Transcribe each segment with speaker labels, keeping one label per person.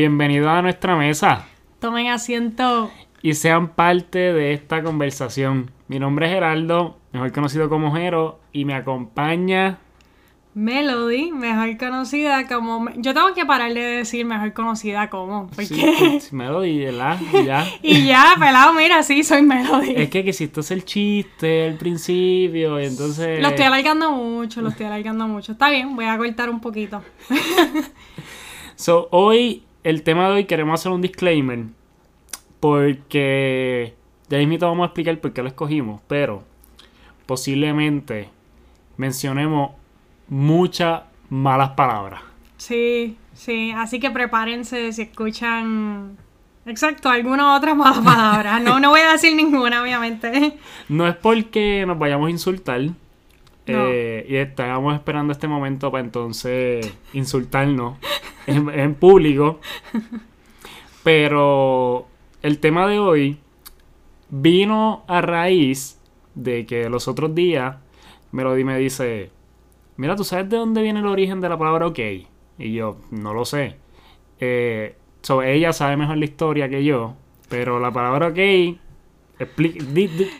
Speaker 1: Bienvenidos a nuestra mesa
Speaker 2: Tomen asiento.
Speaker 1: y sean parte de esta conversación. Mi nombre es Geraldo, mejor conocido como Jero, y me acompaña.
Speaker 2: Melody, mejor conocida como... Yo tengo que parar de decir mejor conocida como, porque...
Speaker 1: Sí, sí, Melody, ¿verdad? Y ya.
Speaker 2: y ya, pelado, mira, sí, soy Melody.
Speaker 1: Es que quisiste hacer chiste al principio, y entonces.
Speaker 2: Lo estoy alargando mucho, lo estoy alargando mucho. Está bien, voy a cortar un poquito.
Speaker 1: So, hoy, el tema de hoy queremos hacer un disclaimer. Porque. Ya mismo vamos a explicar por qué lo escogimos. Pero. Posiblemente. Mencionemos muchas malas palabras.
Speaker 2: Sí, sí, así que prepárense si escuchan... Exacto, alguna otra mala palabra. No, no voy a decir ninguna, obviamente.
Speaker 1: No es porque nos vayamos a insultar.
Speaker 2: No.
Speaker 1: eh, y estábamos esperando este momento para entonces insultarnos en, público. Pero el tema de hoy vino a raíz de que los otros días Melody me dice, mira, ¿tú sabes de dónde viene el origen de la palabra ok? Y yo, no lo sé. Eh, so, ella sabe mejor la historia que yo, pero la palabra ok...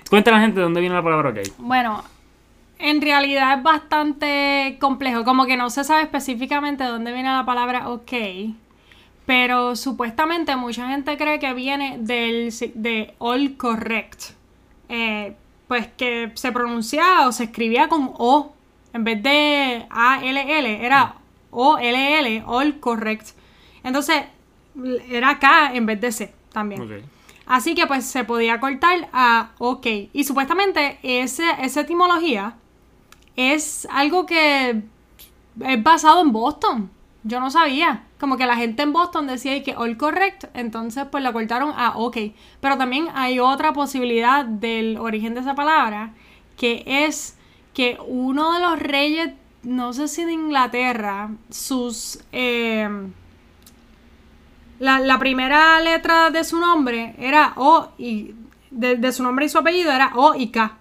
Speaker 1: cuéntale a la gente de dónde viene la palabra ok.
Speaker 2: Bueno, en realidad es bastante complejo, como que no se sabe específicamente de dónde viene la palabra ok, pero supuestamente mucha gente cree que viene del de all correct, Eh, pues que se pronunciaba o se escribía con O en vez de A-L-L, era O-L-L, all correct. Entonces era K en vez de C también. Así que pues se podía cortar a ok. Y supuestamente ese, esa etimología es algo que es basado en Boston. Yo no sabía. Como que la gente en Boston decía que all correct, entonces pues lo cortaron a ok. Pero también hay otra posibilidad del origen de esa palabra, que es que uno de los reyes, no sé si de Inglaterra, sus... em, la, la primera letra de su nombre era O y de, de su nombre y su apellido era O y K.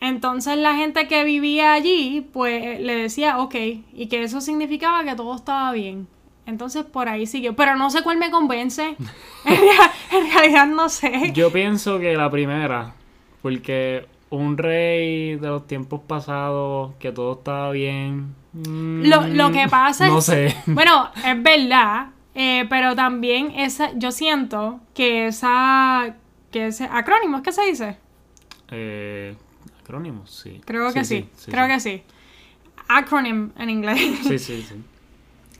Speaker 2: Entonces la gente que vivía allí, pues le decía ok, y que eso significaba que todo estaba bien. Entonces por ahí siguió. Pero no sé cuál me convence. en, rea- en realidad no sé.
Speaker 1: Yo pienso que la primera, porque un rey de los tiempos pasados, que todo estaba bien. mm,
Speaker 2: Lo, lo que pasa
Speaker 1: No
Speaker 2: es.
Speaker 1: sé.
Speaker 2: Bueno, es verdad. eh, pero también esa, yo siento que esa. que ese acrónimo, ¿es que se dice?
Speaker 1: Eh, acrónimos, sí.
Speaker 2: Creo que sí, creo que sí. Acronym en inglés.
Speaker 1: Sí, sí, sí.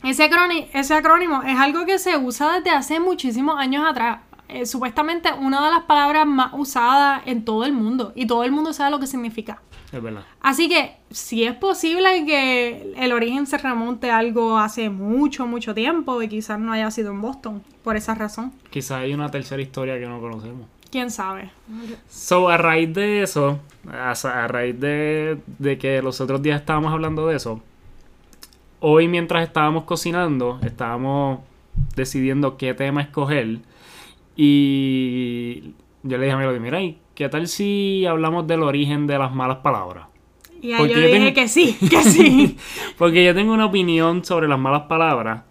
Speaker 2: Ese, acróni- ese acrónimo es algo que se usa desde hace muchísimos años atrás. Eh, supuestamente una de las palabras más usadas en todo el mundo. Y todo el mundo sabe lo que significa.
Speaker 1: Es verdad.
Speaker 2: Así que si es posible que el origen se remonte a algo hace mucho, mucho tiempo y quizás no haya sido en Boston por esa razón.
Speaker 1: Quizá hay una tercera historia que no conocemos.
Speaker 2: ¿Quién sabe?
Speaker 1: So, a raíz de eso, a, a raíz de, de que los otros días estábamos hablando de eso, hoy mientras estábamos cocinando, estábamos decidiendo qué tema escoger. Y yo le dije a Melody, mira, ¿y qué tal si hablamos del origen de las malas palabras?
Speaker 2: Y ahí yo
Speaker 1: yo
Speaker 2: dije
Speaker 1: tengo-
Speaker 2: que sí, que sí.
Speaker 1: Porque yo tengo una opinión sobre las malas palabras.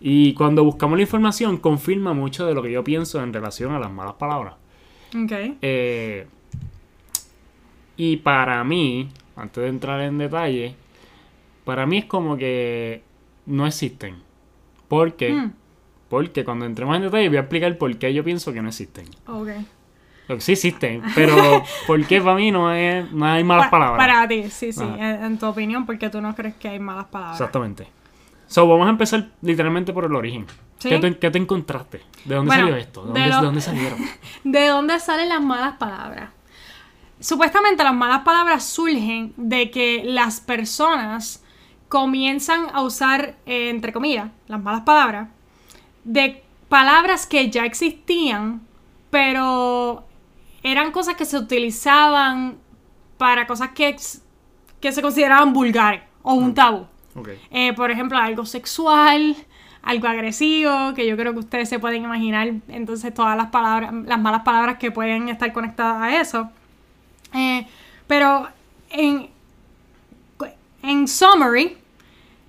Speaker 1: Y cuando buscamos la información, confirma mucho de lo que yo pienso en relación a las malas palabras.
Speaker 2: Ok.
Speaker 1: Eh, y para mí, antes de entrar en detalle, para mí es como que no existen. ¿Por qué?
Speaker 2: Mm,
Speaker 1: Porque cuando entremos en detalle voy a explicar por qué yo pienso que no existen.
Speaker 2: ok.
Speaker 1: Sí existen, pero ¿por qué para mí no, es, no hay malas
Speaker 2: Pa-
Speaker 1: palabras?
Speaker 2: Para ti, sí, sí. En, en tu opinión, porque tú no crees que hay malas palabras.
Speaker 1: Exactamente. So, vamos a empezar literalmente por el origen.
Speaker 2: Sí.
Speaker 1: ¿Qué, te, qué te encontraste? ¿De dónde
Speaker 2: Bueno,
Speaker 1: salió esto? ¿De
Speaker 2: de
Speaker 1: dónde,
Speaker 2: lo-
Speaker 1: de dónde salieron?
Speaker 2: ¿De dónde salen las malas palabras? Supuestamente las malas palabras surgen de que las personas comienzan a usar, eh, entre comillas, las malas palabras, de palabras que ya existían, pero eran cosas que se utilizaban para cosas que, que se consideraban vulgares o un tabú. Eh, por ejemplo, algo sexual, algo agresivo, que yo creo que ustedes se pueden imaginar entonces todas las palabras, las malas palabras que pueden estar conectadas a eso. Eh, pero en, en summary,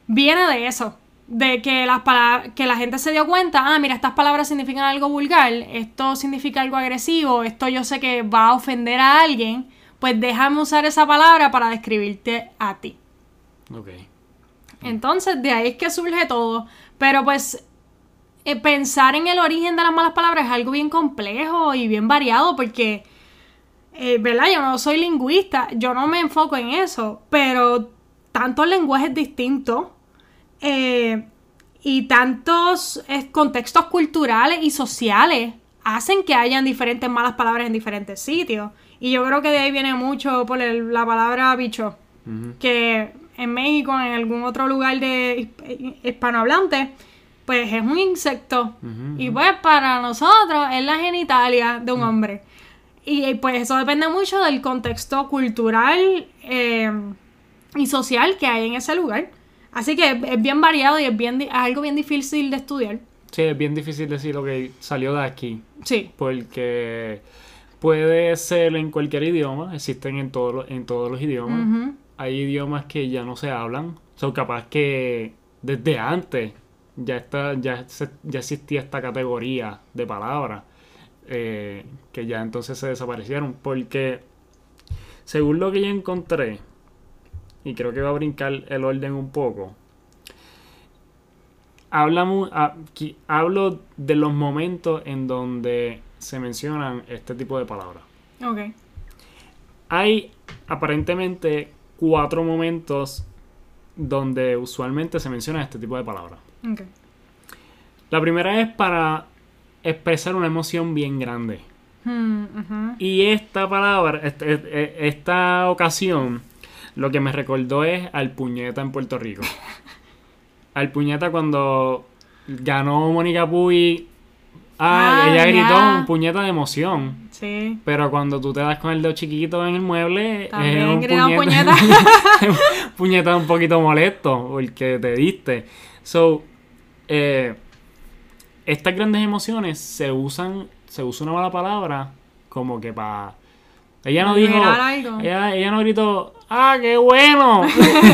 Speaker 2: viene de eso. de que las palabras que la gente se dio cuenta, ah, mira, estas palabras significan algo vulgar, esto significa algo agresivo, esto yo sé que va a ofender a alguien, pues déjame usar esa palabra para describirte a ti.
Speaker 1: Ok.
Speaker 2: Entonces, de ahí es que surge todo. Pero pues eh, pensar en el origen de las malas palabras es algo bien complejo y bien variado porque, eh, ¿verdad? Yo no soy lingüista, yo no me enfoco en eso, pero tantos lenguajes distintos eh, y tantos contextos culturales y sociales hacen que hayan diferentes malas palabras en diferentes sitios. Y yo creo que de ahí viene mucho por el- la palabra bicho, que en México, en algún otro lugar de hisp- hispanohablante, pues es un insecto. Y pues para nosotros es la genitalia de un hombre. Y pues eso depende mucho del contexto cultural eh, y social que hay en ese lugar. Así que es- es bien variado y es, bien, es algo bien difícil de estudiar.
Speaker 1: Sí, es bien difícil decir lo que salió de aquí.
Speaker 2: Sí.
Speaker 1: Porque puede ser en cualquier idioma, existen en, todos los- en todos los idiomas.
Speaker 2: Ujú.
Speaker 1: Hay idiomas que ya no se hablan. Son capaz que desde antes ya, está, ya, se- ya existía esta categoría de palabras eh, que ya entonces se desaparecieron. Porque según lo que yo encontré, y creo que va a brincar el orden un poco, hablamos, hablo de los momentos en donde se mencionan este tipo de palabras.
Speaker 2: Ok.
Speaker 1: Hay aparentemente cuatro momentos donde usualmente se menciona este tipo de palabras. La primera es para expresar una emoción bien grande.
Speaker 2: Hmm.
Speaker 1: Y esta palabra, este- este- esta ocasión, lo que me recordó es al puñeta en Puerto Rico. Al puñeta cuando ganó Mónica Puy. Ah,
Speaker 2: Ah,
Speaker 1: ella gritó un puñeta de emoción.
Speaker 2: Sí.
Speaker 1: Pero cuando tú te das con el dedo chiquito en el mueble,
Speaker 2: También
Speaker 1: es un puñeta,
Speaker 2: puñeta.
Speaker 1: puñeta un poquito molesto porque te diste. So, eh, estas grandes emociones se usan, se usa una mala palabra como que para... Ella no dijo... Ella, ella no gritó, ¡ah, qué bueno!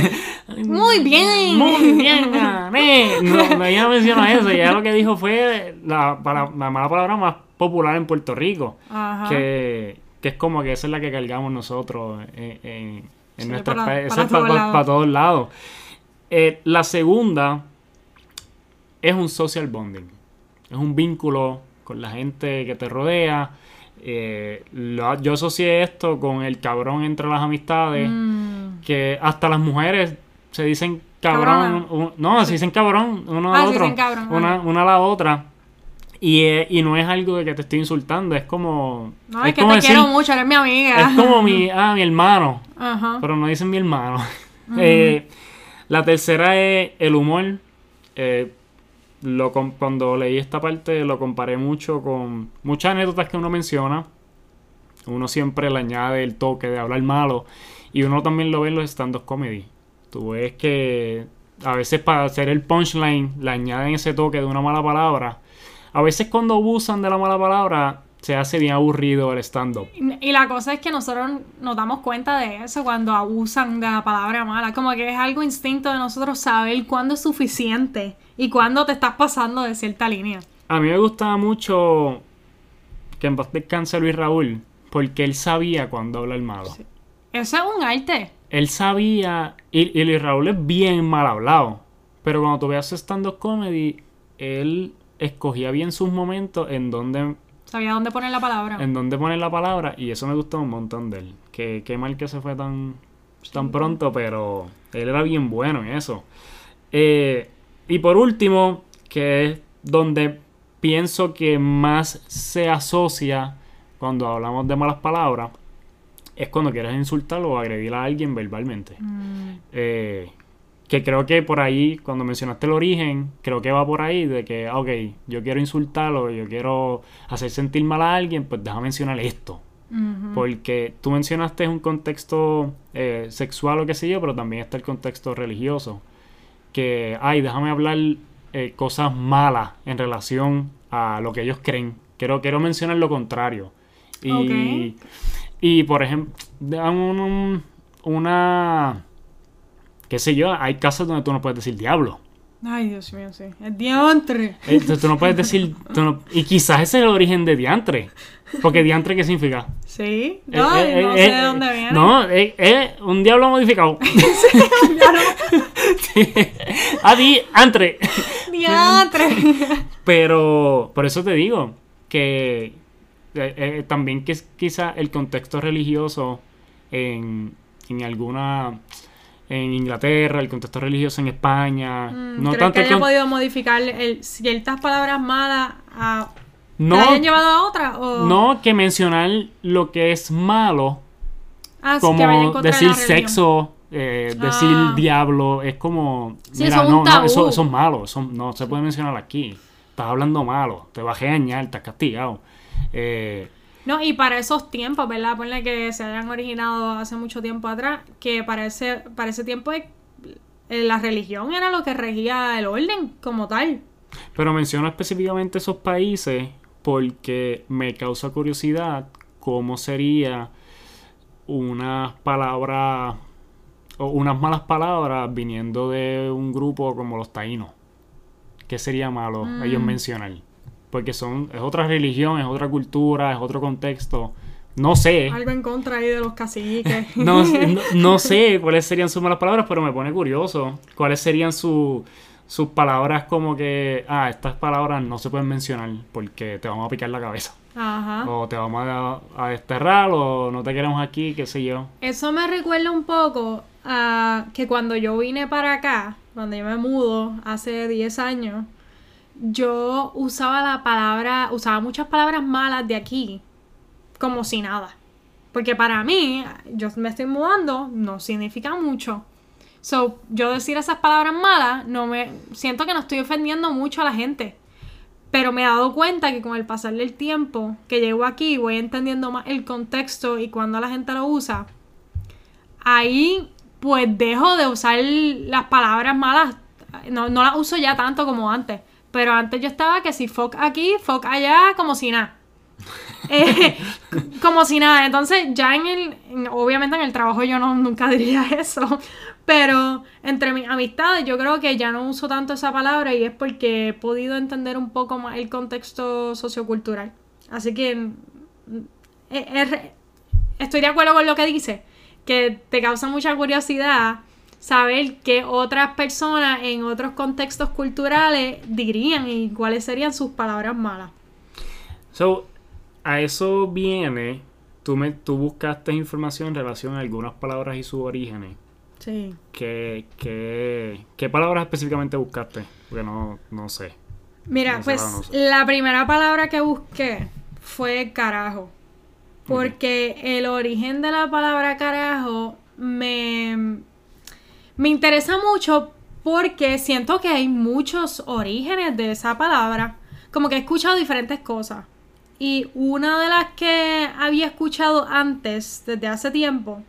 Speaker 2: Muy bien.
Speaker 1: Muy bien, gané. No, no, ella no mencionó eso. Ella lo que dijo fue la, para- la mala palabra más popular en Puerto Rico.
Speaker 2: Ajá.
Speaker 1: Que, que es como que esa es la que cargamos nosotros en, en, en nuestra
Speaker 2: para-
Speaker 1: especie.
Speaker 2: para
Speaker 1: Esa es para,
Speaker 2: todos lados.
Speaker 1: todos lados. Eh, la segunda es un social bonding. Es un vínculo con la gente que te rodea. Eh, lo- yo asocié esto con el cabrón entre las amistades.
Speaker 2: Mm.
Speaker 1: Que hasta las mujeres se dicen cabrón. Un- no, se dicen cabrón uno
Speaker 2: Ah, se
Speaker 1: otro.
Speaker 2: cabrón,
Speaker 1: una a la otra. Y, eh, y no es algo de que te estoy insultando, es como.
Speaker 2: No, es, que
Speaker 1: como
Speaker 2: te
Speaker 1: decir-
Speaker 2: quiero mucho, eres mi amiga.
Speaker 1: Es como mi, ah, mi hermano.
Speaker 2: Ajá.
Speaker 1: Pero no dicen mi hermano. Eh, la tercera es el humor. Eh, lo cuando leí esta parte lo comparé mucho con muchas anécdotas que uno menciona. Uno siempre le añade el toque de hablar malo. Y uno también lo ve en los stand-up comedy. Tú ves que a veces para hacer el punchline le añaden ese toque de una mala palabra. A veces cuando abusan de la mala palabra se hace bien aburrido el stand-up.
Speaker 2: Y la cosa es que nosotros nos damos cuenta de eso cuando abusan de la palabra mala. Como que es algo instinto de nosotros saber cuándo es suficiente y cuándo te estás pasando de cierta línea.
Speaker 1: A mí me gustaba mucho que en paz descanse Luis Raúl, porque él sabía cuándo hablar malo.
Speaker 2: Eso es un arte.
Speaker 1: Él sabía, y, y Luis Raúl es bien mal hablado, pero cuando tú veas stand-up comedy, él escogía bien sus momentos en donde,
Speaker 2: Sabía dónde poner la palabra.
Speaker 1: en donde poner la palabra, y eso me gustó un montón de él. Que, qué mal que se fue tan, tan pronto, pero él era bien bueno en eso. Eh, y por último, que es donde pienso que más se asocia cuando hablamos de malas palabras, es cuando quieres insultar o agredir a alguien verbalmente.
Speaker 2: Mm,
Speaker 1: Eh, que creo que por ahí, cuando mencionaste el origen, creo que va por ahí de que, ah, ok, yo quiero insultarlo, yo quiero hacer sentir mal a alguien, pues déjame mencionar esto. Porque tú mencionaste un contexto eh, sexual o qué sé yo, pero también está el contexto religioso. Que, ay, déjame hablar eh, cosas malas en relación a lo que ellos creen. Quiero, quiero mencionar lo contrario. Y,
Speaker 2: Ok.
Speaker 1: y por ejemplo, una... qué sé yo, hay casos donde tú no puedes decir diablo.
Speaker 2: Ay, Dios mío, sí. Es diantre.
Speaker 1: Eh, tú, no puedes decir. tú no- y quizás ese es el origen de diantre. Porque diantre, ¿qué significa?
Speaker 2: Sí. No,
Speaker 1: Eh,
Speaker 2: no
Speaker 1: eh,
Speaker 2: sé
Speaker 1: eh,
Speaker 2: de dónde viene.
Speaker 1: No, es un diablo modificado. Sí. Adi, antre.
Speaker 2: Diantre.
Speaker 1: Pero por eso te digo que también que es quizá el contexto religioso en, en alguna en Inglaterra, el contexto religioso en España,
Speaker 2: Mm,
Speaker 1: no
Speaker 2: ¿Crees
Speaker 1: tanto
Speaker 2: que
Speaker 1: el
Speaker 2: haya
Speaker 1: con-
Speaker 2: podido modificar el- ciertas palabras malas a...
Speaker 1: no,
Speaker 2: ¿Que la hayan llevado a otra? O...
Speaker 1: no que mencionar lo que es malo
Speaker 2: Ah,
Speaker 1: como
Speaker 2: de
Speaker 1: decir sexo, eh, decir
Speaker 2: Ah.
Speaker 1: diablo, es como
Speaker 2: Sí,
Speaker 1: mira, no, no, eso, eso es malo, eso no se puede mencionar aquí. Estás hablando malo, te vas a regañar, estás castigado. Eh,
Speaker 2: No, y para esos tiempos, ¿verdad? Ponle que se hayan originado hace mucho tiempo atrás, que para ese, para ese tiempo eh, la religión era lo que regía el orden como tal.
Speaker 1: Pero menciono específicamente esos países porque me causa curiosidad cómo sería unas palabras o unas malas palabras viniendo de un grupo como los taínos. ¿Qué sería malo ellos
Speaker 2: Mm.
Speaker 1: mencionar? Porque son, es otra religión, es otra cultura, es otro contexto. No sé.
Speaker 2: Algo en contra ahí de los caciques.
Speaker 1: No, no, no sé cuáles serían sus malas palabras, pero me pone curioso. ¿Cuáles serían su- sus palabras como que, ah, estas palabras no se pueden mencionar porque te vamos a picar la cabeza?
Speaker 2: Ajá.
Speaker 1: O te vamos a, a desterrar o no te queremos aquí, qué sé yo.
Speaker 2: Eso me recuerda un poco a que cuando yo vine para acá, cuando yo me mudo hace 10 años, yo usaba la palabra, usaba muchas palabras malas de aquí, como si nada. Porque para mí, yo me estoy mudando, no significa mucho. So, yo decir esas palabras malas, no me siento que no estoy ofendiendo mucho a la gente. Pero me he dado cuenta que con el pasar del tiempo que llego aquí, voy entendiendo más el contexto y cuando la gente lo usa, ahí pues dejo de usar las palabras malas. No, no las uso ya tanto como antes. Pero antes yo estaba que si fuck aquí, fuck allá, como si nada. Eh, como si nada. Entonces, ya en el. en- obviamente en el trabajo yo no, nunca diría eso. Pero entre mis amistades, yo creo que ya no uso tanto esa palabra y es porque he podido entender un poco más el contexto sociocultural. Así que. mm, eh, eh, estoy de acuerdo con lo que dice. Que te causa mucha curiosidad saber qué otras personas en otros contextos culturales dirían y cuáles serían sus palabras malas.
Speaker 1: So, a eso viene, tú, me, tú buscaste información en relación a algunas palabras y sus orígenes.
Speaker 2: Sí.
Speaker 1: ¿Qué, qué, qué palabras específicamente buscaste? Porque no, no sé.
Speaker 2: Mira,
Speaker 1: No sé,
Speaker 2: pues
Speaker 1: no sé.
Speaker 2: la primera palabra que busqué fue carajo. Porque el origen de la palabra carajo me, me interesa mucho porque siento que hay muchos orígenes de esa palabra. Como que he escuchado diferentes cosas. Y una de las que había escuchado antes, desde hace tiempo,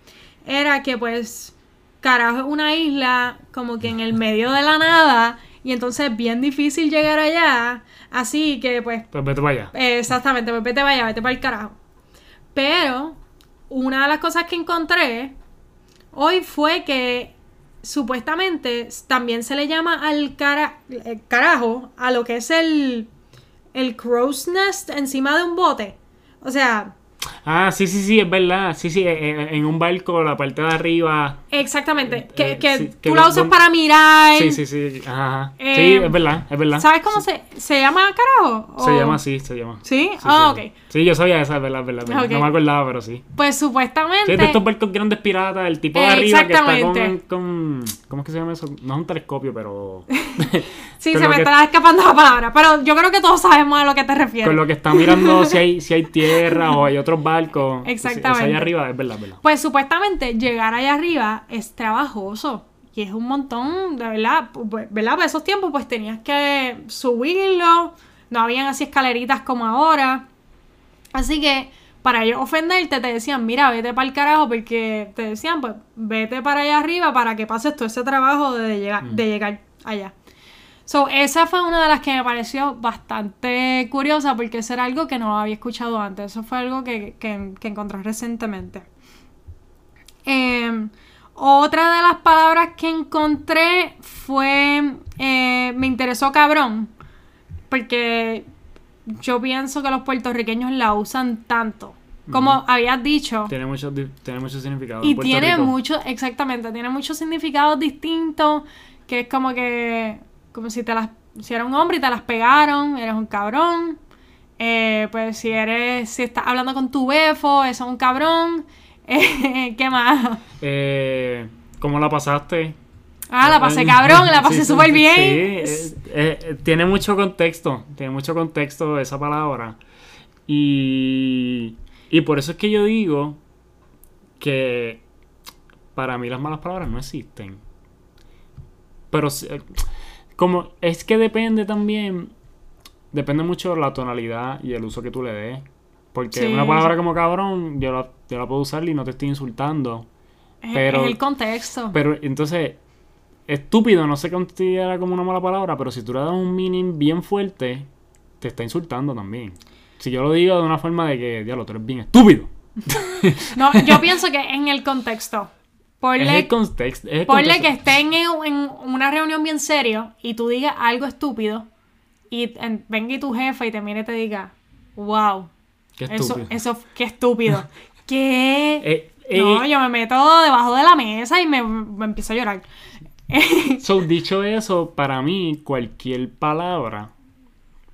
Speaker 2: era que pues carajo es una isla como que en el medio de la nada y entonces es bien difícil llegar allá. Así que pues
Speaker 1: Pues vete para allá.
Speaker 2: Exactamente, pues vete vaya, vete para el carajo. Pero una de las cosas que encontré hoy fue que supuestamente también se le llama al eh, carajo a lo que es el, el crow's nest encima de un bote. O sea,
Speaker 1: Ah, sí, sí, sí, es verdad. Sí, sí, eh, eh, en un barco, la parte de arriba.
Speaker 2: exactamente, que,
Speaker 1: Eh,
Speaker 2: que
Speaker 1: sí,
Speaker 2: tú
Speaker 1: que
Speaker 2: la usas
Speaker 1: don-
Speaker 2: para mirar.
Speaker 1: Sí, sí, sí. Ajá.
Speaker 2: Eh,
Speaker 1: sí, es verdad, es verdad.
Speaker 2: ¿Sabes cómo se, se llama carajo?
Speaker 1: Se llama así, se llama.
Speaker 2: ¿Sí? Ah,
Speaker 1: sí,
Speaker 2: ok.
Speaker 1: sí. Yo sabía esa, es verdad, es verdad. No me acordaba, pero sí.
Speaker 2: Pues supuestamente...
Speaker 1: Sí, de estos barcos grandes piratas, el tipo de
Speaker 2: Eh,
Speaker 1: arriba que está con, con. ¿Cómo es que se llama eso? No es un telescopio, pero.
Speaker 2: Sí, se me
Speaker 1: que-
Speaker 2: está escapando la palabra, pero yo creo que todos sabemos a lo que te refieres.
Speaker 1: Con lo que está mirando si hay, si hay tierra o hay otros barcos.
Speaker 2: Exactamente.
Speaker 1: Eso allá arriba, es verdad, es verdad.
Speaker 2: Pues supuestamente llegar allá arriba es trabajoso y es un montón, de verdad, ¿verdad? Para esos tiempos pues tenías que subirlo, no habían así escaleritas como ahora. Así que para ellos ofenderte te decían, mira, vete para el carajo porque te decían, pues vete para allá arriba para que pases todo ese trabajo de llegar, de llegar allá. So, esa fue una de las que me pareció bastante curiosa porque eso era algo que no había escuchado antes. Eso fue algo que, que, que encontré recientemente. Eh, Otra de las palabras que encontré fue, eh, me interesó cabrón, porque yo pienso que los puertorriqueños la usan tanto. Como habías dicho.
Speaker 1: Tiene mucho, di- tiene mucho significado.
Speaker 2: Y tiene
Speaker 1: Rico.
Speaker 2: mucho, exactamente, tiene muchos significados distintos, que es como que, como si te las, si eres un hombre y te las pegaron, eres un cabrón. Eh, pues si eres, si estás hablando con tu befo, eso es un cabrón. Eh, ¿Qué más?
Speaker 1: Eh, ¿Cómo la pasaste?
Speaker 2: Ah, la pasé cabrón, la pasé
Speaker 1: sí,
Speaker 2: súper
Speaker 1: sí,
Speaker 2: bien.
Speaker 1: sí, eh, eh, tiene mucho contexto, tiene mucho contexto esa palabra. Y, y por eso es que yo digo que para mí las malas palabras no existen. Pero si- eh, como es que depende también, depende mucho de la tonalidad y el uso que tú le des. Porque
Speaker 2: Sí,
Speaker 1: una palabra como cabrón, yo la, yo la puedo usar y no te estoy insultando.
Speaker 2: Es-
Speaker 1: pero-
Speaker 2: es el contexto.
Speaker 1: Pero entonces, estúpido no se considera como una mala palabra, pero si tú le das un meaning bien fuerte, te está insultando también. Si yo lo digo de una forma de que, diablo, tú eres bien estúpido.
Speaker 2: No, yo pienso que en el contexto. Ponle,
Speaker 1: contexto. Es
Speaker 2: que estén en, en una reunión bien serio y tú digas algo estúpido y en- venga y tu jefe y te mire y te diga, wow,
Speaker 1: Qué
Speaker 2: eso,
Speaker 1: estúpido.
Speaker 2: eso, qué estúpido. ¿Qué?
Speaker 1: Eh, eh,
Speaker 2: no, yo me meto debajo de la mesa y me, me empiezo a llorar.
Speaker 1: so, dicho eso, para mí, cualquier palabra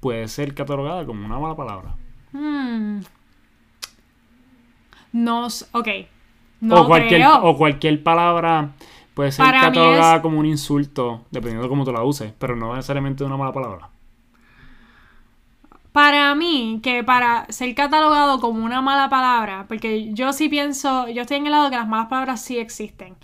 Speaker 1: puede ser catalogada como una mala palabra.
Speaker 2: Hmm. No, ok. No
Speaker 1: o, cualquier,
Speaker 2: creo.
Speaker 1: o cualquier palabra puede ser
Speaker 2: Para
Speaker 1: catalogada
Speaker 2: es-
Speaker 1: como un insulto, dependiendo de cómo tú la uses, pero no necesariamente una mala palabra.
Speaker 2: Para mí, que para ser catalogado como una mala palabra, porque yo sí pienso, yo estoy en el lado de que las malas palabras sí existen.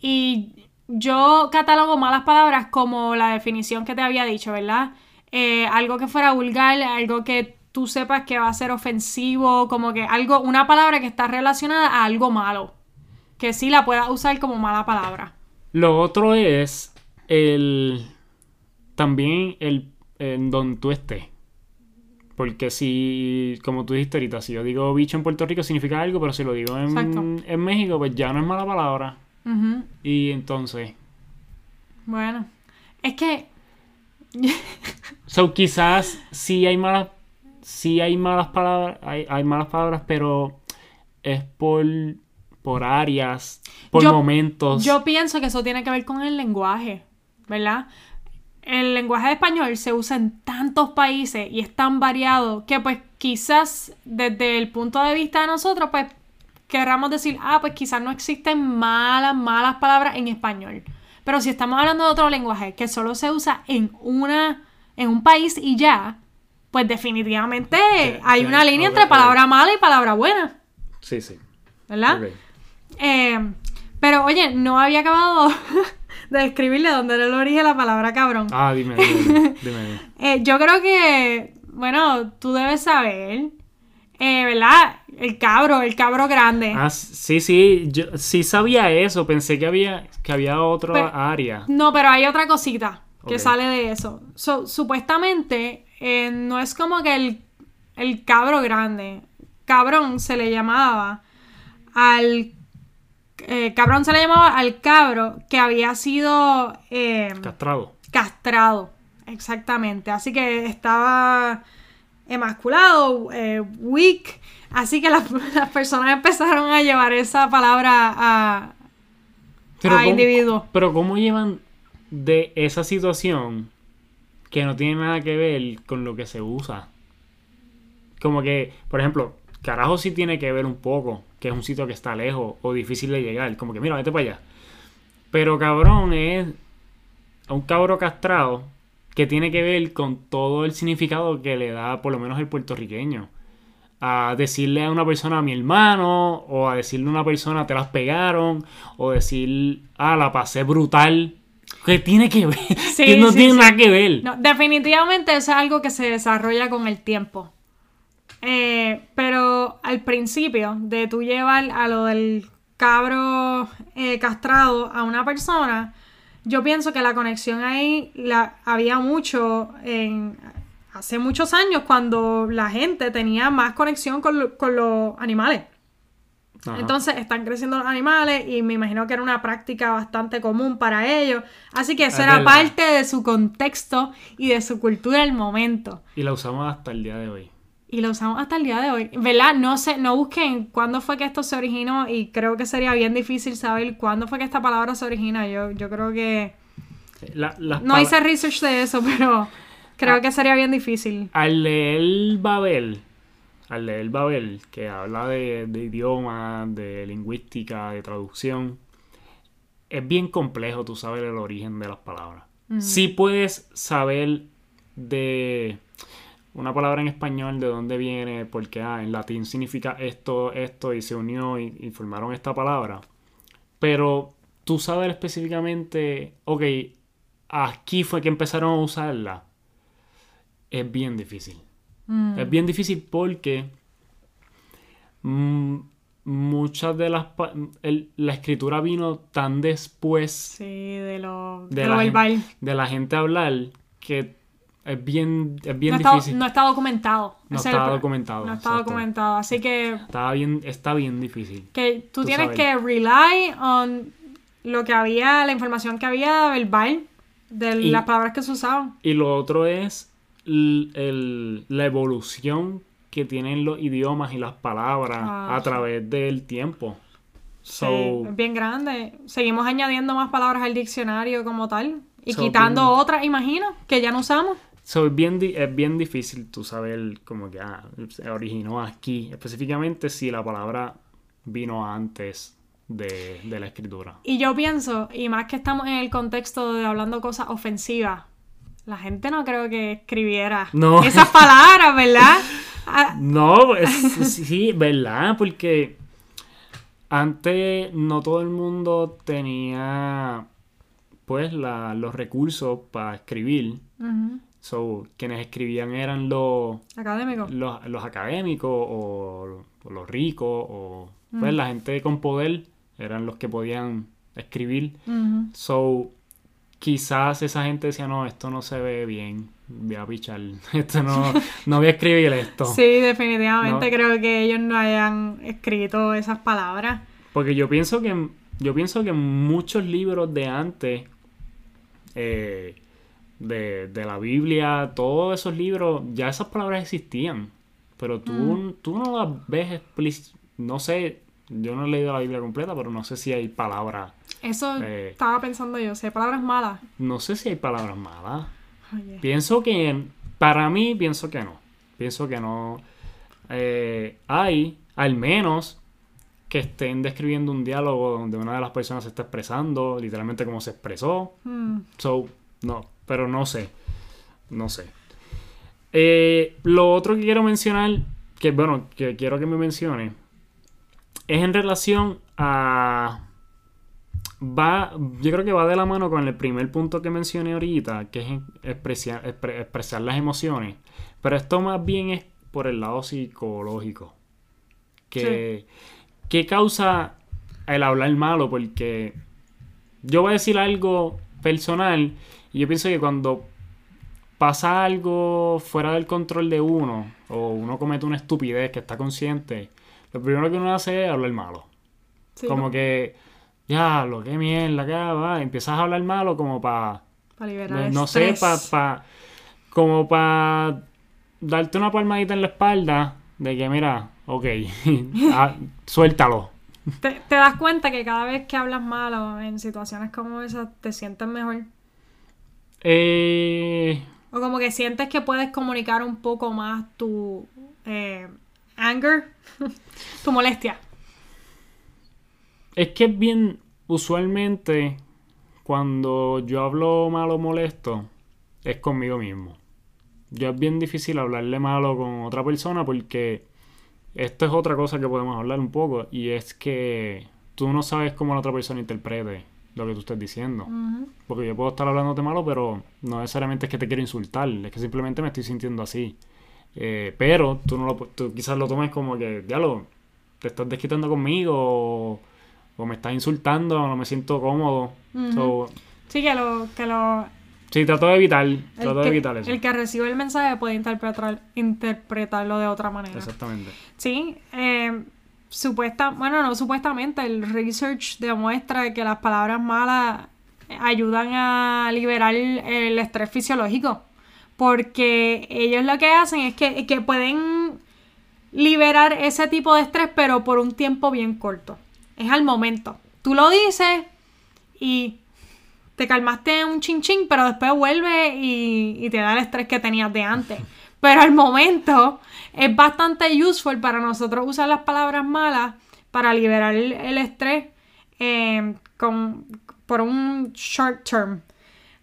Speaker 2: Y yo catalogo malas palabras como la definición que te había dicho, ¿verdad? Eh, algo que fuera vulgar, algo que tú sepas que va a ser ofensivo, como que algo, una palabra que está relacionada a algo malo. Que sí la puedas usar como mala palabra.
Speaker 1: Lo otro es el también el en donde tú estés. Porque si, como tú dijiste ahorita, si yo digo bicho en Puerto Rico significa algo, pero si lo digo en, en México, pues ya no es mala palabra. Y entonces,
Speaker 2: Bueno, es que
Speaker 1: so quizás sí hay malas, sí hay malas palabras, hay, hay malas palabras, pero es por, por áreas, por
Speaker 2: Yo-
Speaker 1: momentos.
Speaker 2: Yo pienso que eso tiene que ver con el lenguaje, ¿verdad? El lenguaje de español se usa en tantos países y es tan variado que pues quizás desde el punto de vista de nosotros pues querramos decir, ah, pues quizás no existen malas, malas palabras en español. Pero si estamos hablando de otro lenguaje que solo se usa en una, en un país y ya, pues definitivamente hay
Speaker 1: sí,
Speaker 2: una línea entre palabra mala y palabra buena,
Speaker 1: Sí, sí.
Speaker 2: ¿verdad? Eh, pero oye, no había acabado de describirle dónde era el origen de la palabra cabrón.
Speaker 1: Ah, dime, dime, dime.
Speaker 2: Eh, yo creo que, bueno, tú debes saber, eh, ¿verdad? El cabro, el cabro grande.
Speaker 1: Ah, sí, sí, yo sí sabía eso, pensé que había, que había otra
Speaker 2: Pero-
Speaker 1: área.
Speaker 2: No, pero hay otra cosita que sale de eso. So, supuestamente, eh, no es como que el, el cabro grande, cabrón se le llamaba al... eh, cabrón se le llamaba al cabro que había sido... eh,
Speaker 1: Castrado.
Speaker 2: castrado, exactamente. Así que estaba emasculado, eh, weak. Así que las, las personas empezaron a llevar esa palabra a,
Speaker 1: Pero
Speaker 2: a
Speaker 1: ¿cómo-
Speaker 2: individuos.
Speaker 1: Pero ¿cómo llevan de esa situación que no tiene nada que ver con lo que se usa? Como que, por ejemplo, carajo sí tiene que ver un poco, que es un sitio que está lejos o difícil de llegar. Como que, mira, vete para allá. Pero cabrón es un cabro castrado que tiene que ver con todo el significado que le da por lo menos el puertorriqueño. A decirle a una persona mi hermano, o a decirle a una persona te las pegaron, o decir, ah, la pasé brutal. Que tiene que ver,
Speaker 2: Sí,
Speaker 1: que no
Speaker 2: sí,
Speaker 1: tiene
Speaker 2: sí.
Speaker 1: nada que ver.
Speaker 2: No, definitivamente eso es algo que se desarrolla con el tiempo. Eh, pero al principio de tú llevar a lo del cabro eh, castrado a una persona, yo pienso que la conexión ahí la, había mucho en hace muchos años cuando la gente tenía más conexión con, lo- con los animales.
Speaker 1: Ajá.
Speaker 2: Entonces están creciendo los animales y me imagino que era una práctica bastante común para ellos. Así que eso
Speaker 1: Es
Speaker 2: era
Speaker 1: verdad.
Speaker 2: parte de su contexto y de su cultura del momento.
Speaker 1: Y la usamos hasta el día de hoy.
Speaker 2: Y lo usamos hasta el día de hoy. ¿Verdad? No sé, no busquen cuándo fue que esto se originó y creo que sería bien difícil saber cuándo fue que esta palabra se origina. Yo, yo creo que...
Speaker 1: La-
Speaker 2: No hice research de eso, pero creo
Speaker 1: Ah.
Speaker 2: que sería bien difícil.
Speaker 1: Al leer Babel, al leer Babel, que habla de, de idiomas, de lingüística, de traducción, es bien complejo tú saber el origen de las palabras. Sí puedes saber de una palabra en español, de dónde viene, porque ah, en latín significa esto, esto, y se unió y, y formaron esta palabra. Pero tú saber específicamente, ok, aquí fue que empezaron a usarla, es bien difícil.
Speaker 2: Mm.
Speaker 1: Es bien difícil porque mm, muchas de las... el- la escritura vino tan después
Speaker 2: Sí, de lo,
Speaker 1: de,
Speaker 2: de
Speaker 1: la
Speaker 2: lo
Speaker 1: gen-
Speaker 2: verbal.
Speaker 1: de la gente hablar que es bien, es bien
Speaker 2: no, está,
Speaker 1: difícil.
Speaker 2: no está documentado.
Speaker 1: No
Speaker 2: es
Speaker 1: está
Speaker 2: el
Speaker 1: documentado,
Speaker 2: No está
Speaker 1: exacto.
Speaker 2: documentado. Así que,
Speaker 1: Está bien, está bien difícil.
Speaker 2: que tú,
Speaker 1: Tú
Speaker 2: tienes que rely on lo que había, la información que había verbal, de
Speaker 1: Y-
Speaker 2: las palabras que se usaban.
Speaker 1: Y lo otro es el- la evolución que tienen los idiomas y las palabras
Speaker 2: Ah,
Speaker 1: a
Speaker 2: sí.
Speaker 1: través del tiempo. So,
Speaker 2: Sí, es bien grande. Seguimos añadiendo más palabras al diccionario como tal. Y
Speaker 1: So,
Speaker 2: quitando
Speaker 1: bien-
Speaker 2: otras, imagino, que ya no usamos.
Speaker 1: So es, bien, es bien difícil tú saber como que ah, se originó aquí, específicamente si la palabra vino antes de, de la escritura.
Speaker 2: Y yo pienso, y más que estamos en el contexto de hablando cosas ofensivas, la gente no creo que escribiera
Speaker 1: No.
Speaker 2: esas palabras, ¿verdad? Ah,
Speaker 1: No, es- sí, ¿verdad? Porque antes no todo el mundo tenía pues la- los recursos para escribir.
Speaker 2: ujú.
Speaker 1: So, quienes escribían eran los,
Speaker 2: Académico.
Speaker 1: los, los académicos o, o los ricos o pues la gente con poder eran los que podían escribir. So, quizás esa gente decía, no, esto no se ve bien, voy a pichar, esto no, no voy a escribir esto.
Speaker 2: Sí, definitivamente
Speaker 1: No.
Speaker 2: creo que ellos no hayan escrito esas palabras.
Speaker 1: Porque yo pienso que yo pienso que muchos libros de antes, eh, de, de la Biblia, todos esos libros, ya esas palabras existían. Pero tú, tú no las ves explíc- No sé, yo no he leído la Biblia completa, pero no sé si hay palabras.
Speaker 2: Eso
Speaker 1: Eh.
Speaker 2: estaba pensando yo, si hay palabras malas.
Speaker 1: No sé si hay palabras malas.
Speaker 2: Oye.
Speaker 1: Pienso que, para mí, pienso que no. Pienso que no. Eh, hay, al menos, que estén describiendo un diálogo donde una de las personas se está expresando, literalmente como se expresó.
Speaker 2: Mm,
Speaker 1: So, no, pero no sé. No sé. Eh, lo otro que quiero mencionar, que bueno, que quiero que me mencione, es en relación a. Va, yo creo que va de la mano con el primer punto que mencioné ahorita, que es expre- expresar las emociones. Pero esto más bien es por el lado psicológico. Que, ¿Qué causa el hablar malo? Porque yo voy a decir algo personal y yo pienso que cuando pasa algo fuera del control de uno o uno comete una estupidez que está consciente, lo primero que uno hace es hablar malo.
Speaker 2: sí,
Speaker 1: como que, ya, lo que mierda, que va, empiezas a hablar malo como para,
Speaker 2: para liberar
Speaker 1: no, sé, para, como para darte una palmadita en la espalda de que, mira, ok, ah, suéltalo.
Speaker 2: ¿Te, te das cuenta que cada vez que hablas malo en situaciones como esas te sientes mejor?
Speaker 1: Eh,
Speaker 2: O como que sientes que puedes comunicar un poco más tu eh, anger, tu molestia.
Speaker 1: Es que es bien, usualmente, cuando yo hablo malo o molesto, es conmigo mismo. Yo es bien difícil hablarle malo con otra persona porque esto es otra cosa que podemos hablar un poco y es que tú no sabes cómo la otra persona interprete lo que tú estás diciendo.
Speaker 2: Ujú.
Speaker 1: Porque yo puedo estar hablándote malo, pero no necesariamente es que te quiero insultar, es que simplemente me estoy sintiendo así. Eh, pero tú no lo tú quizás lo tomes como que, diablo, te estás desquitando conmigo o, o me estás insultando o no me siento cómodo. So,
Speaker 2: Sí, que lo, que lo
Speaker 1: sí, trato de evitar, trato de evitar eso.
Speaker 2: el que recibe el mensaje puede interpretar, interpretarlo de otra manera.
Speaker 1: Exactamente.
Speaker 2: Sí, eh, supuesta, bueno, no supuestamente, el research demuestra que las palabras malas ayudan a liberar el, estrés fisiológico. Porque ellos lo que hacen es que, que pueden liberar ese tipo de estrés, pero por un tiempo bien corto. Es al momento. Tú lo dices y te calmaste un chin chin, pero después vuelve y, y te da el estrés que tenías de antes. Pero al momento es bastante useful para nosotros usar las palabras malas para liberar el, el estrés eh, con, por un short term.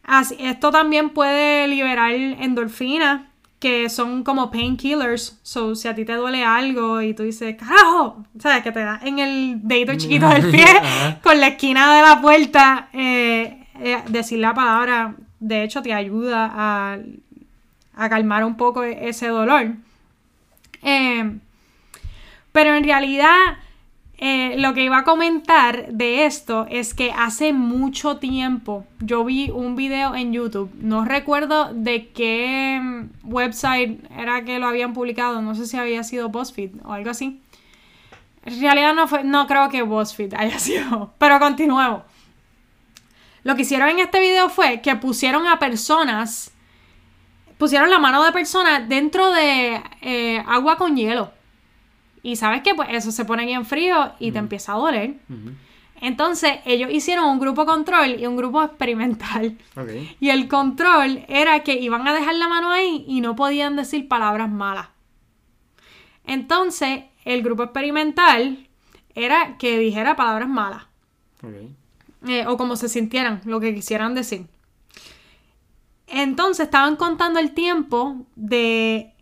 Speaker 2: Así, esto también puede liberar endorfinas, que son como painkillers. So, si a ti te duele algo y tú dices, carajo, ¿sabes? Que te da en el dedito chiquito del pie, con la esquina de la puerta, eh, eh, decir la palabra, de hecho, te ayuda a, a calmar un poco e- ese dolor. Eh, pero en realidad, eh, lo que iba a comentar de esto es que hace mucho tiempo yo vi un video en YouTube, no recuerdo de qué mm, website era que lo habían publicado, no sé si había sido BuzzFeed o algo así. En realidad no fue, no creo que BuzzFeed haya sido, pero continuemos. Lo que hicieron en este video fue que pusieron a personas, pusieron la mano de personas dentro de eh, agua con hielo. Y sabes que pues eso se pone bien frío y te empieza a doler. Entonces ellos hicieron un grupo control y un grupo experimental. Y el control era que iban a dejar la mano ahí y no podían decir palabras malas. Entonces el grupo experimental era que dijera palabras malas. Eh, o como se sintieran, lo que quisieran decir. Entonces estaban contando el tiempo de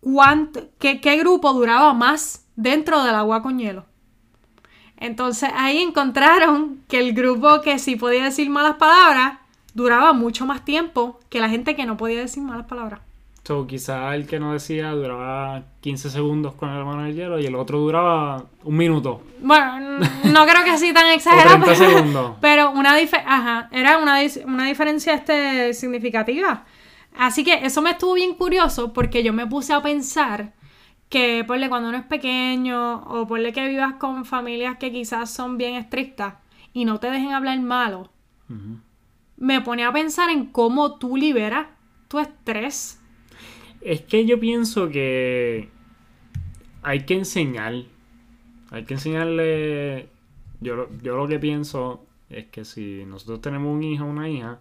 Speaker 2: cuánto, qué, qué grupo duraba más dentro del agua con hielo. Entonces ahí encontraron que el grupo que sí podía decir malas palabras duraba mucho más tiempo que la gente que no podía decir malas palabras.
Speaker 1: So, quizá el que no decía duraba 15 segundos con la mano en el hielo y el otro duraba un minuto.
Speaker 2: Bueno, no creo que así tan exagerado.
Speaker 1: 30
Speaker 2: pero-
Speaker 1: segundos.
Speaker 2: Pero una, Ajá, era una, una diferencia este, significativa. Así que eso me estuvo bien curioso porque yo me puse a pensar que ponle cuando uno es pequeño o ponle que vivas con familias que quizás son bien estrictas y no te dejen hablar malo, me pone a pensar en cómo tú liberas tu estrés.
Speaker 1: Es que yo pienso que hay que enseñar. Hay que enseñarle. Yo, lo- yo lo que pienso es que si nosotros tenemos un hijo o una hija,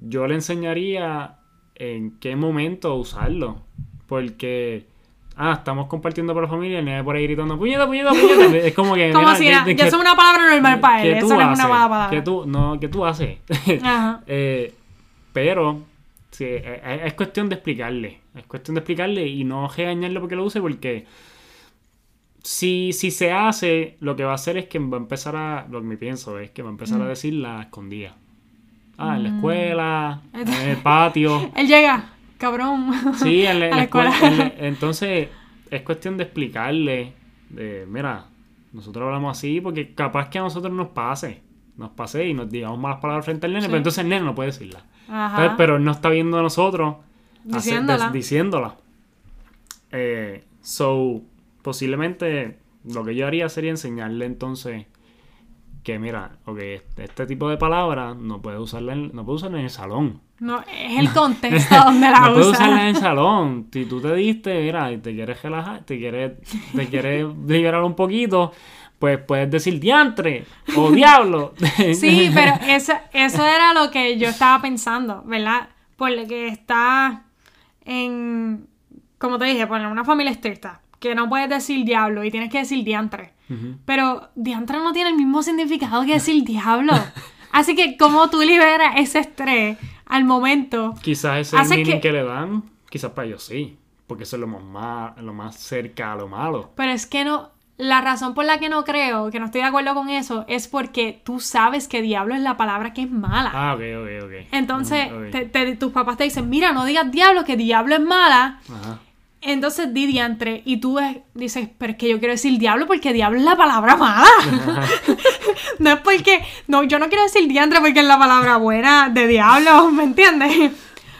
Speaker 1: yo le enseñaría en qué momento usarlo. Porque, ah, estamos compartiendo por la familia y nene por ahí gritando, puñeta, puñeta, puñeta. Es como que.
Speaker 2: Como
Speaker 1: mira,
Speaker 2: si
Speaker 1: que- que-
Speaker 2: ya es una palabra normal para él,
Speaker 1: ¿qué
Speaker 2: eso no es una mala palabra.
Speaker 1: ¿Qué tú, no, ¿qué tú haces?
Speaker 2: Ajá.
Speaker 1: Eh, pero sí, es, es cuestión de explicarle. Es cuestión de explicarle y no regañarle porque lo use, porque si, si se hace, lo que va a hacer es que va a empezar a. Lo que me pienso es que va a empezar
Speaker 2: Mm.
Speaker 1: a decir la escondida. Ah, en la escuela, en el patio.
Speaker 2: Él llega, cabrón.
Speaker 1: Sí, en la, en escuela.
Speaker 2: escuela.
Speaker 1: en la- entonces, es cuestión de explicarle. De, mira, nosotros hablamos así porque capaz que a nosotros nos pase. Nos pase y nos digamos malas palabras frente al nene,
Speaker 2: Sí.
Speaker 1: pero entonces el nene no puede decirla.
Speaker 2: Ajá.
Speaker 1: Entonces, pero él no está viendo a nosotros hacer-
Speaker 2: Diciéndola.
Speaker 1: diciéndola. Eh, so, posiblemente lo que yo haría sería enseñarle entonces que, mira, ok, este, este tipo de palabras no puedes usarla en, no puedes usarla en el salón.
Speaker 2: No, es el contexto donde la
Speaker 1: no puedes
Speaker 2: usa.
Speaker 1: usarla en el salón. Si tú te diste, mira, y te quieres relajar, te quieres, te quieres liberar un poquito, pues puedes decir diantre o diablo.
Speaker 2: Sí, pero eso, eso era lo que yo estaba pensando, ¿verdad? Por lo que está en, como te dije, por una familia estricta, que no puedes decir diablo y tienes que decir diantre. Pero diantre no tiene el mismo significado que decir diablo. Así que, ¿cómo tú liberas ese estrés al momento?
Speaker 1: Quizás ese es el
Speaker 2: que-
Speaker 1: que... le dan, quizás para ellos sí, porque eso es lo más, lo más cerca a lo malo.
Speaker 2: Pero es que no, la razón por la que no creo, que no estoy de acuerdo con eso, es porque tú sabes que diablo es la palabra que es mala.
Speaker 1: Ah, ok, ok, ok.
Speaker 2: Entonces,
Speaker 1: Mm, ok.
Speaker 2: te- te- tus papás te dicen, mira, no digas diablo, que diablo es mala.
Speaker 1: Ajá.
Speaker 2: Entonces di diantre. Y tú dices, pero es que yo quiero decir diablo porque diablo es la palabra mala. no es porque. No, yo no quiero decir diantre porque es la palabra buena de diablo, ¿me entiendes?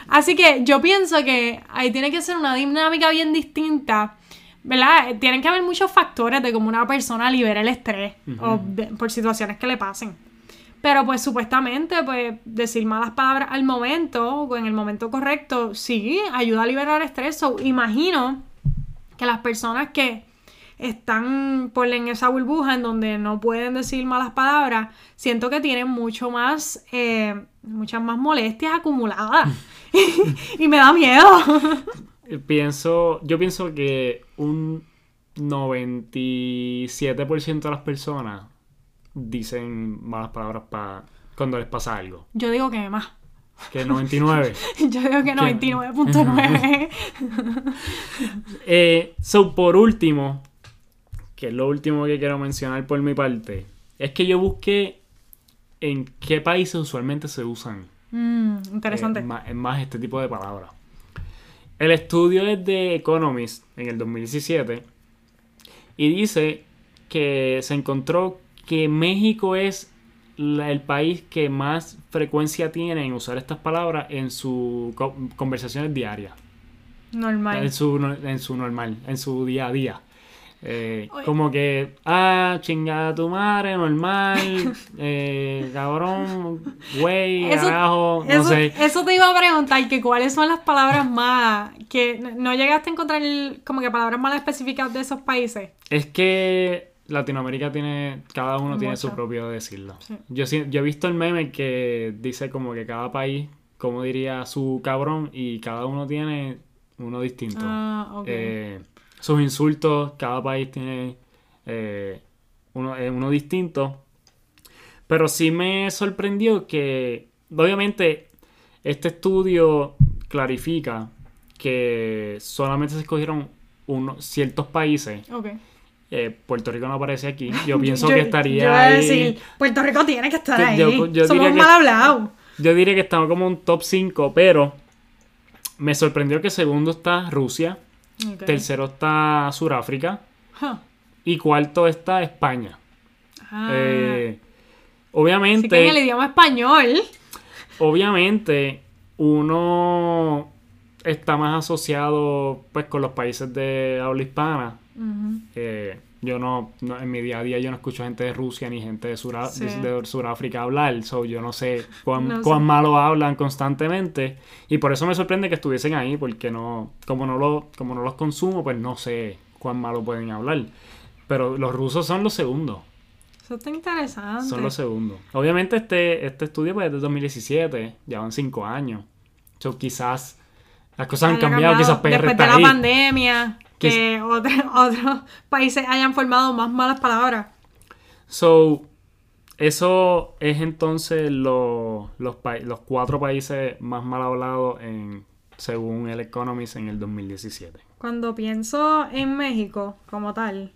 Speaker 2: Así que yo pienso que ahí tiene que ser una dinámica bien distinta ¿verdad? Tienen que haber muchos factores de cómo una persona libera el estrés o de- por situaciones que le pasen. Pero pues supuestamente, pues decir malas palabras al momento o en el momento correcto, sí, ayuda a liberar estrés. So, imagino que las personas que están por en esa burbuja en donde no pueden decir malas palabras, siento que tienen mucho más, eh, muchas más molestias acumuladas. y me da miedo.
Speaker 1: Pienso, yo pienso que un 97% de las personas dicen malas palabras pa- cuando les pasa algo.
Speaker 2: Yo digo que más.
Speaker 1: Que 99.
Speaker 2: Yo digo que 99.9.
Speaker 1: Eh, so, por último, que es lo último que quiero mencionar por mi parte, es que yo busqué en qué países usualmente se usan
Speaker 2: Mm, interesante.
Speaker 1: eh, más, más este tipo de palabras. El estudio es de Economist en el 2017 y dice que se encontró que México es la- el país que más frecuencia tiene en usar estas palabras en sus co- conversaciones diarias.
Speaker 2: Normal.
Speaker 1: En su, en su normal, en su día a día. Eh, como que, ah, chingada tu madre, normal, eh, cabrón, güey, carajo, no
Speaker 2: Eso,
Speaker 1: sé.
Speaker 2: eso te iba a preguntar, que cuáles son las palabras más que no llegaste a encontrar como que palabras más específicas de esos países.
Speaker 1: Es que Latinoamérica tiene, cada uno tiene su propio decirlo.
Speaker 2: Sí.
Speaker 1: Yo, yo he visto el meme que dice como que cada país, como diría su cabrón, y cada uno tiene uno distinto.
Speaker 2: Ah, ok.
Speaker 1: Eh, sus insultos, cada país tiene eh, uno, eh, uno distinto. Pero sí me sorprendió que, obviamente, este estudio clarifica que solamente se escogieron unos ciertos países. Eh, Puerto Rico no aparece aquí. Yo pienso
Speaker 2: Yo-
Speaker 1: que estaría
Speaker 2: yo
Speaker 1: ahí.
Speaker 2: decir, Puerto Rico tiene que estar ahí.
Speaker 1: yo- yo
Speaker 2: Somos mal hablados.
Speaker 1: Yo diría que estamos como un top 5, pero me sorprendió que segundo está Rusia, Tercero está Sudáfrica
Speaker 2: Huh.
Speaker 1: y cuarto está España.
Speaker 2: Ah,
Speaker 1: Eh,
Speaker 2: así
Speaker 1: obviamente,
Speaker 2: que en el idioma español.
Speaker 1: obviamente, uno está más asociado pues con los países de habla hispana. Eh, yo no, no- en mi día a día yo no escucho gente de Rusia ni gente de, Sura-
Speaker 2: Sí.
Speaker 1: de, de Sudáfrica hablar, so yo no sé cuán,
Speaker 2: No sé.
Speaker 1: cuán malo hablan constantemente y por eso me sorprende que estuviesen ahí porque no, como no lo, como no los consumo, pues no sé cuán malo pueden hablar. Pero los rusos son los segundos,
Speaker 2: Eso está interesante.
Speaker 1: son los segundos. Obviamente este, este estudio pues es de 2017, llevan cinco años. So, quizás las cosas han cambiado, quizás PR
Speaker 2: Después
Speaker 1: está
Speaker 2: de la
Speaker 1: ahí.
Speaker 2: pandemia, Que otro- otros países hayan formado más malas palabras.
Speaker 1: So, eso es entonces lo- los, los cuatro países más mal hablados en, según el Economist en el 2017.
Speaker 2: Cuando pienso en México como tal,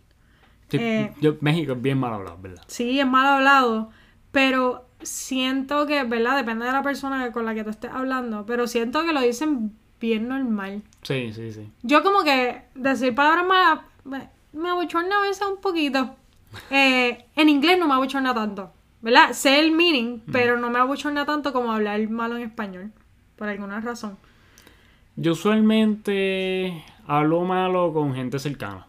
Speaker 1: Sí,
Speaker 2: Eh.
Speaker 1: yo- México es bien mal hablado, ¿verdad?
Speaker 2: sí es mal hablado, pero siento que, ¿verdad? Depende de la persona con la que tú estés hablando, pero siento que lo dicen bien normal.
Speaker 1: Sí, sí, sí.
Speaker 2: Yo como que decir palabras malas me, me abochorna a veces un poquito. Eh, en inglés no me abochorna tanto, ¿verdad? Sé el meaning, pero no me abochorna tanto como hablar malo en español, por alguna razón.
Speaker 1: Yo usualmente hablo malo con gente cercana.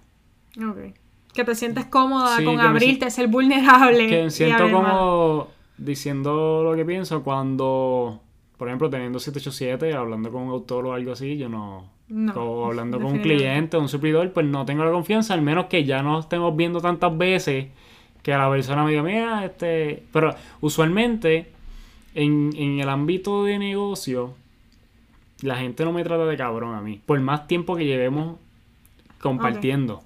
Speaker 2: Ok. Que te sientes cómoda
Speaker 1: Sí,
Speaker 2: con
Speaker 1: me
Speaker 2: abrirte, ser vulnerable.
Speaker 1: Que
Speaker 2: y
Speaker 1: siento
Speaker 2: malo.
Speaker 1: como diciendo lo que pienso cuando, por ejemplo, teniendo 787, hablando con un autor o algo así, yo no...
Speaker 2: No,
Speaker 1: o hablando con un cliente o un suplidor, pues no tengo la confianza, al menos que ya nos estemos viendo tantas veces que la persona me diga, mira, este... Pero usualmente en, en el ámbito de negocio, la gente no me trata de cabrón a mí. Por más tiempo que llevemos compartiendo.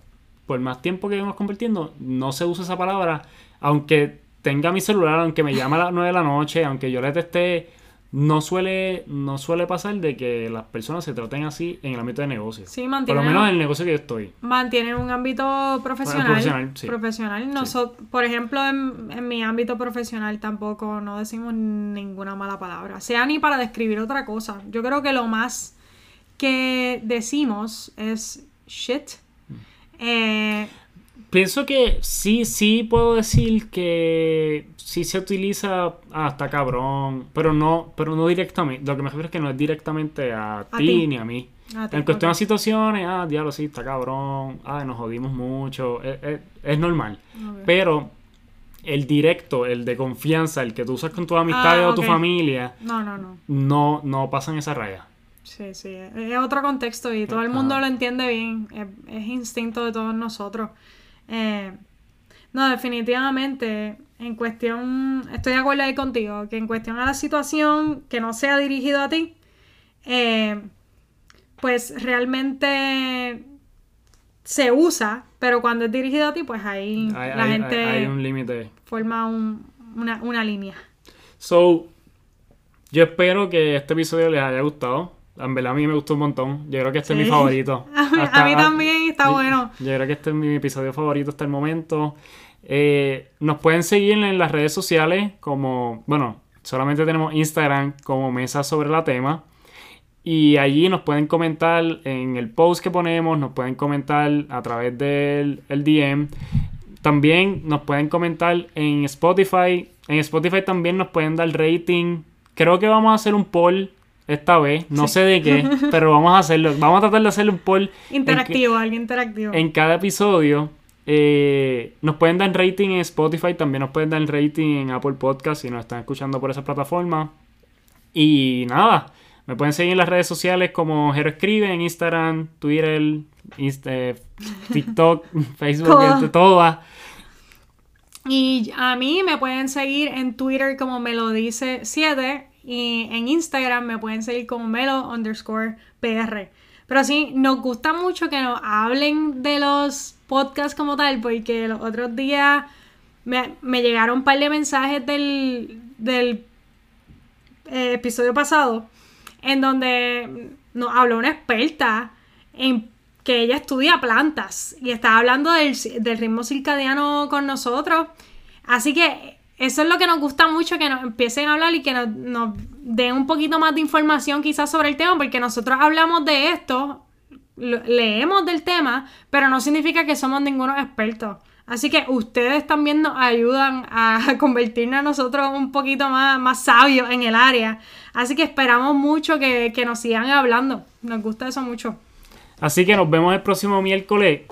Speaker 1: Por más tiempo que llevemos compartiendo, no se usa esa palabra. Aunque tenga mi celular, aunque me llame a las 9 de la noche, aunque yo le teste, no suele, no suele pasar de que las personas se traten así en el ámbito de negocio.
Speaker 2: Sí,
Speaker 1: Por
Speaker 2: mantienen,
Speaker 1: lo menos en el negocio que yo estoy.
Speaker 2: mantienen un ámbito profesional.
Speaker 1: profesional, sí.
Speaker 2: profesional. Por ejemplo, en, en mi ámbito profesional tampoco no decimos ninguna mala palabra. Sea ni para describir otra cosa. Yo creo que lo más que decimos es shit.
Speaker 1: Mm.
Speaker 2: Eh,
Speaker 1: Pienso que sí, sí puedo decir que sí se utiliza hasta cabrón, pero no, pero no directamente. Lo que me refiero es que no es directamente a,
Speaker 2: A
Speaker 1: ti, ni a mí.
Speaker 2: A ti,
Speaker 1: En cuestión a situaciones, ah, diablo, sí, está cabrón, ah, nos jodimos mucho, es, es- es normal. Pero el directo, el de confianza, el que tú usas con tus amistades
Speaker 2: Ah,
Speaker 1: o tu familia,
Speaker 2: No, no, no.
Speaker 1: no, no pasan esa raya.
Speaker 2: Sí, sí, es otro contexto y todo el mundo lo entiende bien, es, es instinto de todos nosotros. Eh, no, definitivamente, en cuestión, estoy de acuerdo ahí contigo, que en cuestión a la situación que no sea dirigido a ti, eh, pues realmente se usa, pero cuando es dirigido a ti, pues ahí
Speaker 1: Hay,
Speaker 2: la
Speaker 1: hay-
Speaker 2: gente
Speaker 1: hay- hay un límite.
Speaker 2: forma un- una, una línea.
Speaker 1: So, yo espero que este episodio les haya gustado. En verdad a mí me gustó un montón. Yo creo que este es mi favorito.
Speaker 2: A mí- a mí también está
Speaker 1: yo-
Speaker 2: bueno.
Speaker 1: Yo creo que este es mi episodio favorito hasta el momento. Eh, nos pueden seguir en las redes sociales como, bueno, solamente tenemos Instagram como Mesa sobre la tema. Y allí nos pueden comentar en el post que ponemos, nos pueden comentar a través del el DM. También nos pueden comentar en Spotify. En Spotify también nos pueden dar rating. Creo que vamos a hacer un poll esta vez. No sé de qué, pero vamos a hacerlo. Vamos a tratar de hacer un poll en que-
Speaker 2: Interactivo, algo interactivo.
Speaker 1: en cada episodio. eh, nos pueden dar rating en Spotify, también nos pueden dar rating en Apple Podcast si nos están escuchando por esa plataforma. Y nada, me pueden seguir en las redes sociales como Jero Escribe, en Instagram, Twitter, Insta- eh, TikTok, Facebook, todas.
Speaker 2: Y a mí me pueden seguir en Twitter como me lo dice 7 y en Instagram me pueden seguir como melo underscore PR. Pero sí, nos gusta mucho que nos hablen de los podcasts como tal, porque los otros días me, me llegaron un par de mensajes del, del eh, episodio pasado en donde nos habló una experta en que ella estudia plantas y estaba hablando del, del ritmo circadiano con nosotros. Así que eso es lo que nos gusta mucho, que nos empiecen a hablar y que nos, den un poquito más de información quizás sobre el tema, porque nosotros hablamos de esto, leemos del tema, pero no significa que somos ningunos expertos. Así que ustedes también nos ayudan a convertirnos a nosotros un poquito más, más sabios en el área. Así que esperamos mucho que, que nos sigan hablando. Nos gusta eso mucho.
Speaker 1: Así que nos vemos el próximo miércoles